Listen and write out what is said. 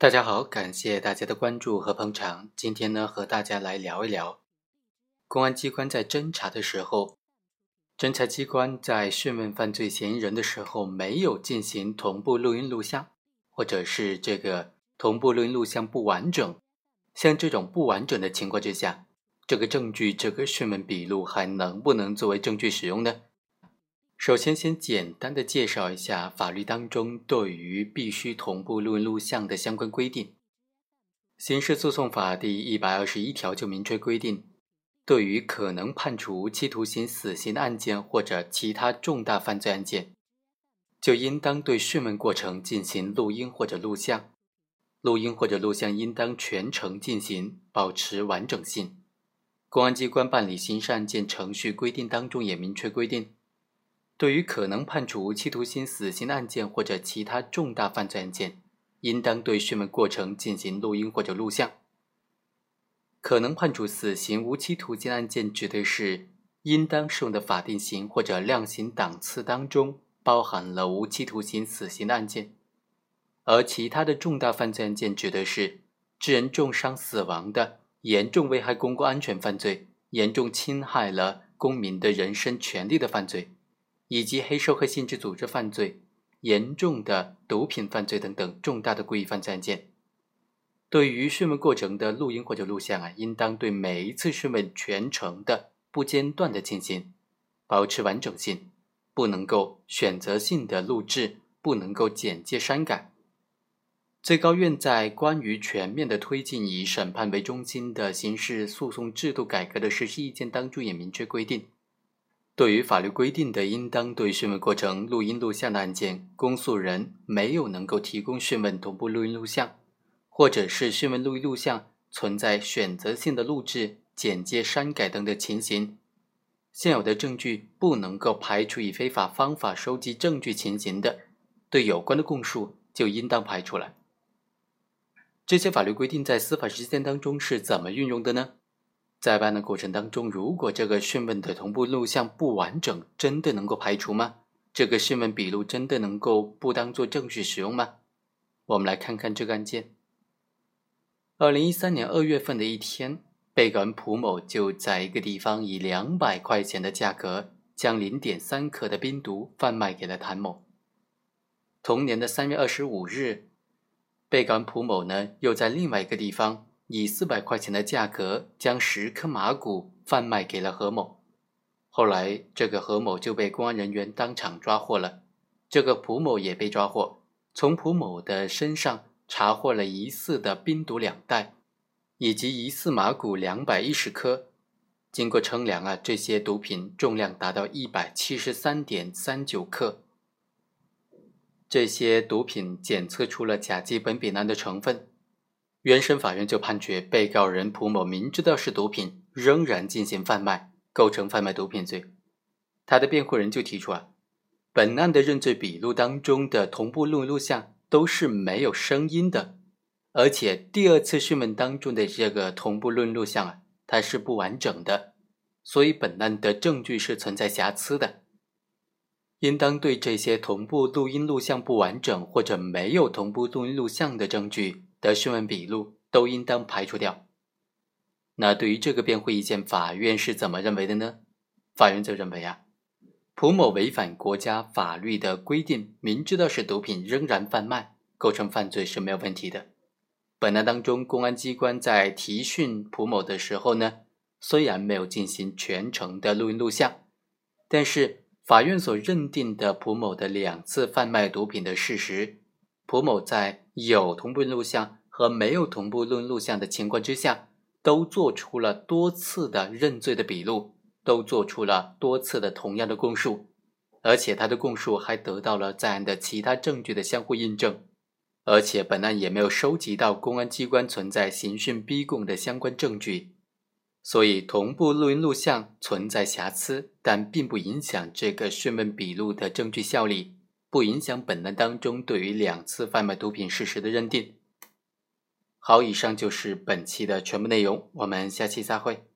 大家好，感谢大家的关注和捧场。今天呢，和大家来聊一聊，公安机关在侦查的时候，侦查机关在讯问犯罪嫌疑人的时候，没有进行同步录音录像，或者是这个同步录音录像不完整，像这种不完整的情况之下，这个证据，这个讯问笔录还能不能作为证据使用呢？首先，先简单的介绍一下法律当中对于必须同步录音录像的相关规定。刑事诉讼法第一百二十一条就明确规定，对于可能判处无期徒刑、死刑的案件或者其他重大犯罪案件，就应当对讯问过程进行录音或者录像。录音或者录像应当全程进行，保持完整性。公安机关办理刑事案件程序规定当中也明确规定。对于可能判处无期徒刑、死刑的案件或者其他重大犯罪案件，应当对讯问过程进行录音或者录像。可能判处死刑、无期徒刑案件，指的是应当适用的法定刑或者量刑档次当中包含了无期徒刑、死刑的案件；而其他的重大犯罪案件，指的是致人重伤、死亡的严重危害公共安全犯罪、严重侵害了公民的人身权利的犯罪。以及黑社会性质组织犯罪、严重的毒品犯罪等等重大的故意犯罪案件，对于讯问过程的录音或者录像啊，应当对每一次讯问全程的不间断的进行，保持完整性，不能够选择性的录制，不能够剪接删改。最高院在关于全面的推进以审判为中心的刑事诉讼制度改革的实施意见当中也明确规定。对于法律规定的应当对讯问过程录音录像的案件，公诉人没有能够提供讯问同步录音录像，或者是讯问录音录像存在选择性的录制、剪接、删改等的情形，现有的证据不能够排除以非法方法收集证据情形的，对有关的供述就应当排除了。这些法律规定在司法实践当中是怎么运用的呢？在办的过程当中，如果这个讯问的同步录像不完整，真的能够排除吗？这个讯问笔录真的能够不当做证据使用吗？我们来看看这个案件。二零一三年二月份的一天，被告人蒲某就在一个地方以两百块钱的价格，将零点三克的冰毒贩卖给了谭某。同年的三月二十五日，被告人蒲某呢又在另外一个地方。以四百块钱的价格将十颗麻古贩卖给了何某，后来这个何某就被公安人员当场抓获了，这个蒲某也被抓获，从蒲某的身上查获了疑似的冰毒两袋，以及疑似麻古两百一十颗，经过称量啊，这些毒品重量达到一百七十三点三九克，这些毒品检测出了甲基苯丙胺的成分。原审法院就判决被告人蒲某明知道是毒品，仍然进行贩卖，构成贩卖毒品罪。他的辩护人就提出啊，本案的认罪笔录当中的同步录音录像都是没有声音的，而且第二次讯问当中的这个同步录音录像啊，它是不完整的，所以本案的证据是存在瑕疵的，应当对这些同步录音录像不完整或者没有同步录音录像的证据。的讯问笔录都应当排除掉。那对于这个辩护意见，法院是怎么认为的呢？法院则认为啊，蒲某违反国家法律的规定，明知道是毒品仍然贩卖，构成犯罪是没有问题的。本案当中，公安机关在提讯蒲某的时候呢，虽然没有进行全程的录音录像，但是法院所认定的蒲某的两次贩卖毒品的事实。蒲某在有同步录像和没有同步录录像的情况之下，都做出了多次的认罪的笔录，都做出了多次的同样的供述，而且他的供述还得到了在案的其他证据的相互印证，而且本案也没有收集到公安机关存在刑讯逼供的相关证据，所以同步录音录像存在瑕疵，但并不影响这个讯问笔录的证据效力。不影响本案当中对于两次贩卖毒品事实的认定。好，以上就是本期的全部内容，我们下期再会。